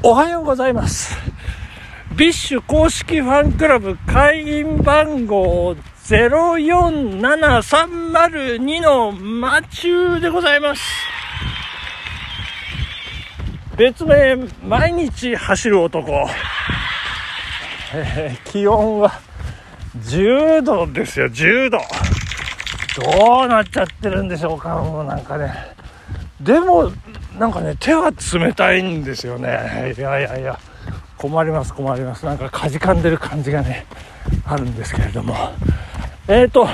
おはようございます。 BiSH 公式ファンクラブ会員番号047302のマチューでございます。別名、毎日走る男。えー気温は10度ですよ、10度。どうなっちゃってるんでしょうか、もうなんかね。でも、なんかね、手は冷たいんですよね。いやいやいや、困ります、困ります。なんかかじかんでる感じがね、あるんですけれども。えーと、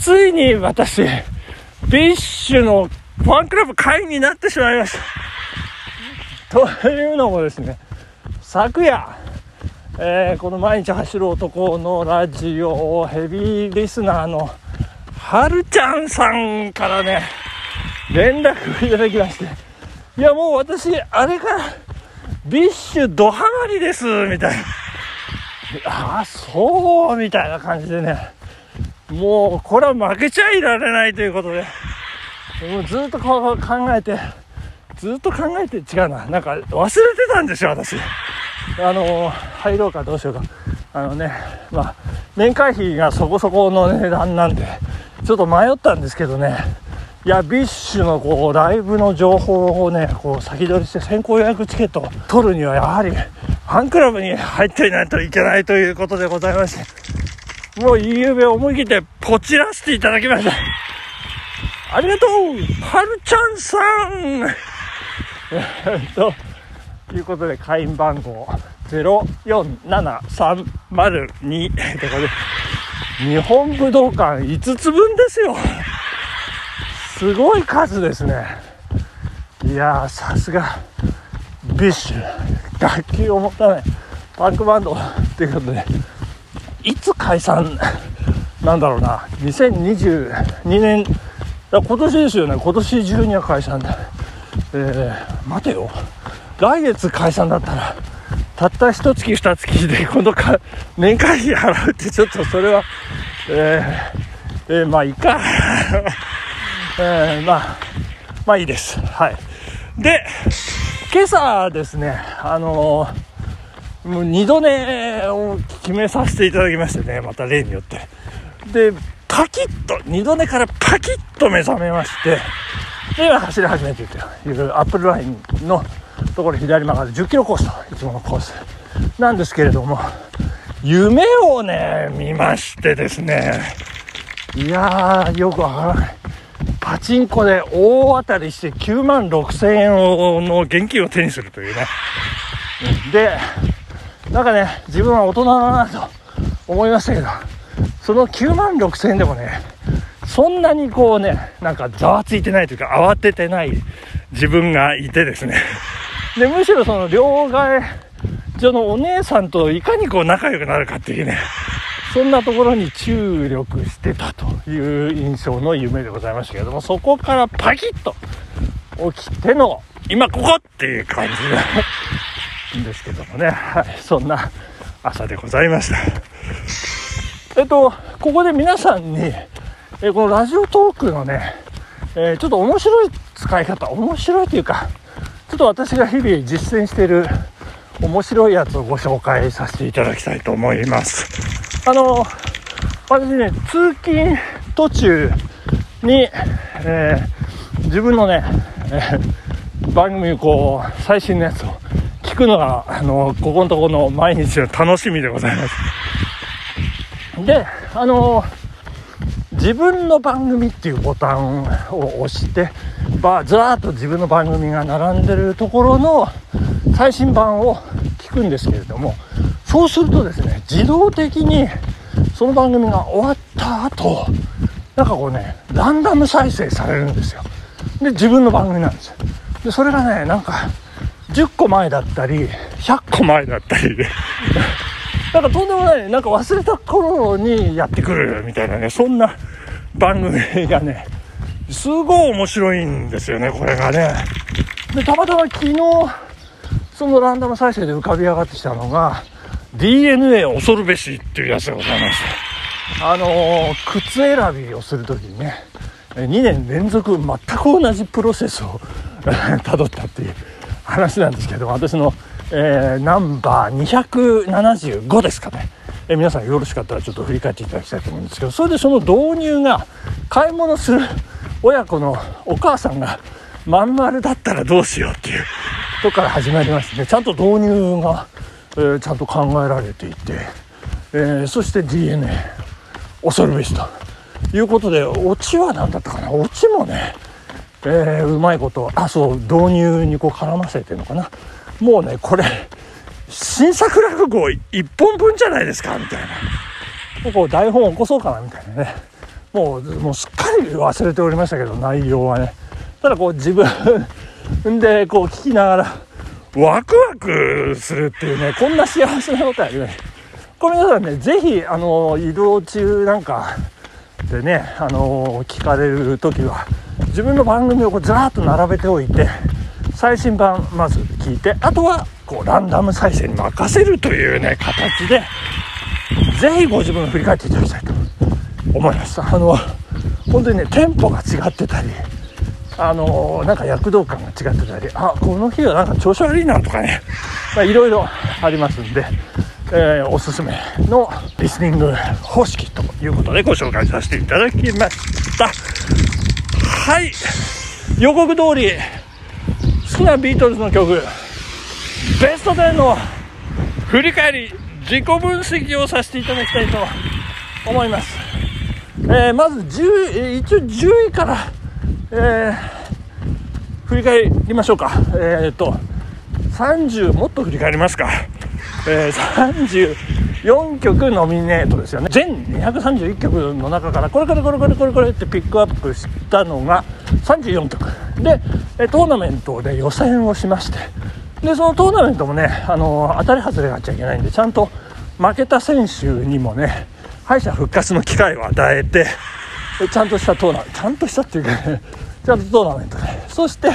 ついに私、 BiSH のファンクラブ会員になってしまいました。というのもですね、昨夜、えーこの毎日走る男のラジオヘビーリスナーのはるちゃんさんからね、連絡をいただきまして、いやもう私、あれから、ビッシュドハマりです、みたいな。ああ、そう、みたいな感じでね、もうこれは負けちゃいられないということで、もうずっとこう考えて、ずっと考えて違うな。なんか忘れてたんですよ、私。あの、入ろうかどうしようか。あのね、まあ、年会費がそこそこの値段なんで、ちょっと迷ったんですけどね。いや、 BiSH のこう、ライブの情報をね、こう、先取りして先行予約チケットを取るには、やはり、ファンクラブに入っていないといけないということでございまして、もう、夕べ思い切ってポチらせていただきました。ありがとうはるちゃんさんと、ということで、会員番号047302ということで、日本武道館5つ分ですよ。すごい数ですね。いやー、さすが、 BiSH、楽器を持たない。パンクバンド。ということで、いつ解散？なんだろうな、2022年、今年ですよね、今年中には解散だ。えー、待てよ。来月解散だったら、たった一月二月でこのか年会費払うってちょっとそれは、えー、えーまあいいか。えー、まあ、まあいいです。はい。で、今朝ですね、あのーもう二度寝を決めさせていただきましてね、また例によって。で、パキッと、二度寝からパキッと目覚めまして、で、今走り始めているというアップルラインのところ左曲がる10キロコースといつものコースなんですけれども、夢をね、見ましてですね、いやー、よくわからない。パチンコで大当たりして9万6千円の現金を手にするというね。で、なんかね、自分は大人だなと思いましたけど、その9万6千円でもね、そんなにこうね、なんかざわついてないというか、慌ててない自分がいてですね。で、むしろその両替所のお姉さんといかにこう仲良くなるかっていうね、そんなところに注力してたという印象の夢でございましたけれども、そこからパキッと起きての、今ここっていう感じなんですけどもね、はい、そんな朝でございました。えっと、ここで皆さんに、えこのラジオトークのね、えーちょっと面白い使い方、面白いというか、ちょっと私が日々実践している面白いやつをご紹介させていただきたいと思います。あの、私ね、通勤途中に、えー自分のね、えー番組こう、最新のやつを聞くのが、あの、ここのところの毎日の楽しみでございます。で、あの自分の番組っていうボタンを押して、ばずらーっと自分の番組が並んでるところの最新版を聞くんですけれども、そうするとですね、自動的にその番組が終わった後、なんかこうね、ランダム再生されるんですよ。で、自分の番組なんですよ。で、それがね、なんか、10個前だったり、100個前だったりで、なんかとんでもない、なんか忘れた頃にやってくるみたいなね、そんな番組がね、すごい面白いんですよね、これがね。で、たまたま昨日、そのランダム再生で浮かび上がってきたのが、DNA 恐るべしっていうやつでございました。あのー靴選びをするときにね、2年連続全く同じプロセスを 辿ったっていう、話なんですけど私の、えー、ナンバー275ですかね、え、皆さんよろしかったらちょっと振り返っていただきたいと思うんですけどそれでその導入が買い物する親子のお母さんがまん丸だったらどうしようっていうとこから始まりましてねちゃんと導入が、えー、ちゃんと考えられていて、えー、そして DNA 恐るべしということでオチは何だったかな？オチもね、えー、うまいことあそう導入にこう絡ませてるのかな？もうねこれ新作落語1本分じゃないですか？みたいな。こう台本起こそうかな？みたいなね。もうもうすっかり忘れておりましたけど内容はね。ただこう自分でこう聞きながらワクワクするっていうねこんな幸せなことはありません。これ皆さんね是非あの移動中なんかでねあの聞かれる時は自分の番組をこうずらっと並べておいて最新版まず聞いてあとはこうランダム再生に任せるというね形で是非ご自分を振り返っていただきたいと思いましたあの本当にねテンポが違ってたりあのなんか躍動感が違ってたりあこの日はなんか調子悪いなとかね。まあいろいろありますんで、えー、おすすめのリスニング方式ということでご紹介させていただきました。はい。予告通り好きなビートルズの曲ベスト10の振り返り自己分析をさせていただきたいと思います、えー、まず10一応10位からえー、振り返りましょうか。えー、っと、30、もっと振り返りますか。えー、34曲ノミネートですよね。全231曲の中から、これこれこれこれこれこれってピックアップしたのが34曲。で、トーナメントで予選をしまして、で、そのトーナメントもね、あの当たり外れがあっちゃいけないんで、ちゃんと負けた選手にもね、敗者復活の機会を与えて、ちゃんとしたトーナメント、ちゃんとしたっていうかね、ちゃんとトーナメントで、そして、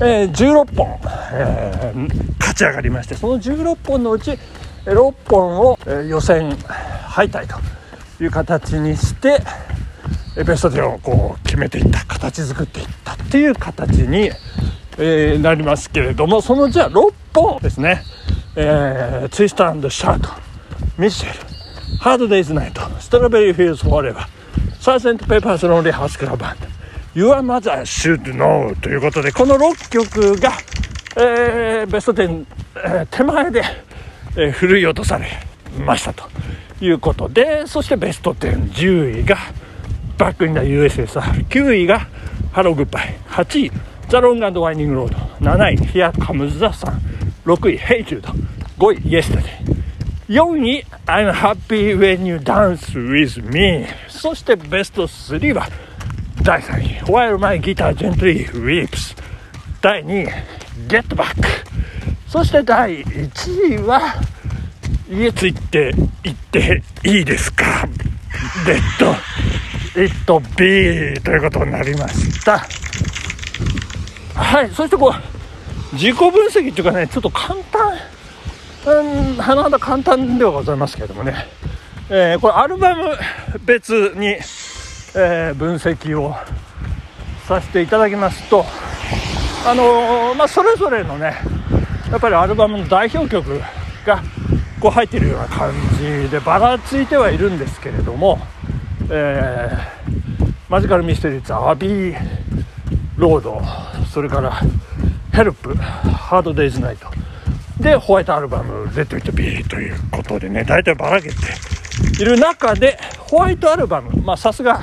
えー、16本、えー、勝ち上がりまして、その16本のうち6本を、えー、予選敗退という形にして、ベスト10をこう決めていった形作っていったっていう形に、えー、なりますけれどもそのじゃあ6本ですね、えー、 Twist and Shout Michelle Hard Day's Night Strawberry Fields Forever Sgt. Pepper's Lonely Hearts Club Band Your Mother Should Know ということで、この6曲が、えー、ベスト10、えー、手前で、えー、振い落とされましたということで、そしてベスト10、10位がバックインダ USSR、9位が Hello Goodbye、8位 The Long and Winding Road、7位 Here Comes the Sun、6位 Hey Jude、5位 Yesterday、4位 I'm Happy When You Dance With Me そしてベスト3は第3位 While My Guitar Gently Weeps 第2位 Get Back そして第1位は家ついて行っていいですか？デッド It Be ということになりました。はいそしてこう自己分析っていうかねちょっと簡単うん甚だ簡単ではございますけれどもね、えー、これアルバム別にえー、分析をさせていただきますと、あのー、まあ、それぞれのねやっぱりアルバムの代表曲がこう入っているような感じでばらついてはいるんですけれども、えー、マジカルミステリーズアビーロードそれからヘルプハードデイズナイト。でホワイトアルバム「レッド・イット・ビー」ということでね大体ばらけている中でホワイトアルバムまさすが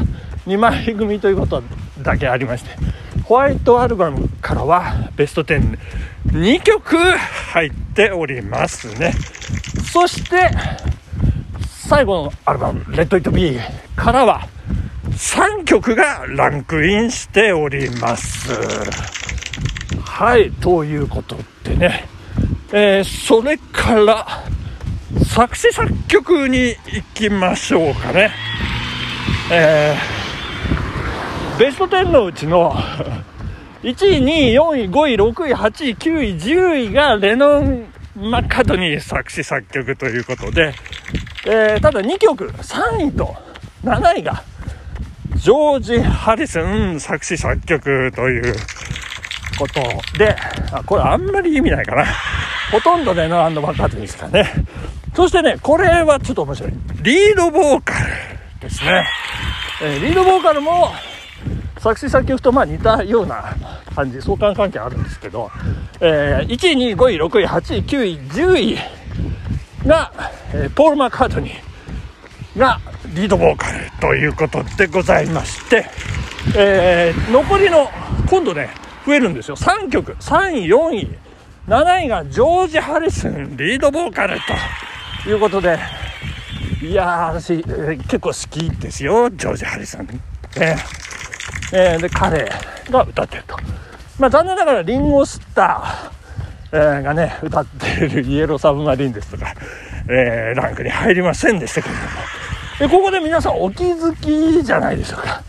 2枚組ということだけありましてホワイトアルバムからはベスト102曲入っておりますね。そして最後のアルバム「レッド・イット・ビー」からは3曲がランクインしております。はいということでね、えー、それから作詞作曲に行きましょうかね。えーベスト10のうちの 1位、2位、4位、5位、6位、8位、9位、10位がレノン・マッカートニー作詞作曲ということで、えー、ただ2曲、3位と7位がジョージ・ハリスン作詞作曲ということで、あ、これあんまり意味ないかな。ほとんどレノンマッカートニーですかね。そしてね、これはちょっと面白い。リードボーカルですね。えー、リードボーカルも、作詞作曲とまあ似たような感じ、相関関係あるんですけど、えー、1位、2位、5位、6位、8位、9位、10位が、えー、ポール・マッカートニーがリードボーカルということでございまして、えー、残りの、今度ね、増えるんですよ。3曲、3位、4位、7位がジョージ・ハリスン、リードボーカルということで、いやー、私、えー、結構好きですよ、ジョージ・ハリスン。えーえー、で彼が歌ってると、まあ、残念ながらリンゴスター、えー、がね歌っているイエローサブマリンですとか、えー、ランクに入りませんでしたけれども。でここで皆さんお気づきじゃないでしょうか、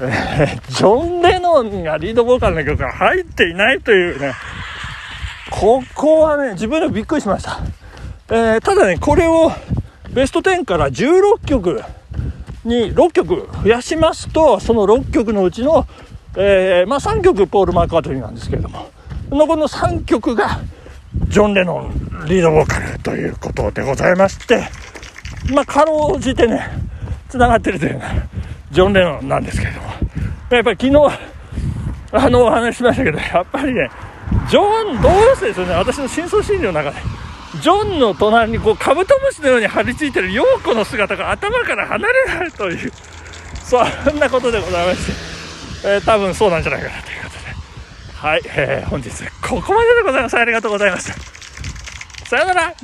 えー、ジョン・レノンがリードボーカルの曲が入っていないというね。ここはね自分でもびっくりしました、えー、ただねこれをベスト10から16曲に6曲増やしますとその6曲のうちの、えー、まあ、3曲ポール・マーカートニーなんですけれども残りの3曲がジョン・レノンリードボーカルということでございましてまあかろうじてねつながってるというのジョン・レノンなんですけれどもやっぱり昨日あのお話ししましたけどやっぱりねジョンどうしてですよね。私の深層心理の中で。ジョンの隣にこうカブトムシのように張り付いてるヨーコの姿が頭から離れないというそんなことでございまして、えー、多分そうなんじゃないかなということで。はい、えー、本日ここまででございます。ありがとうございました。さよなら。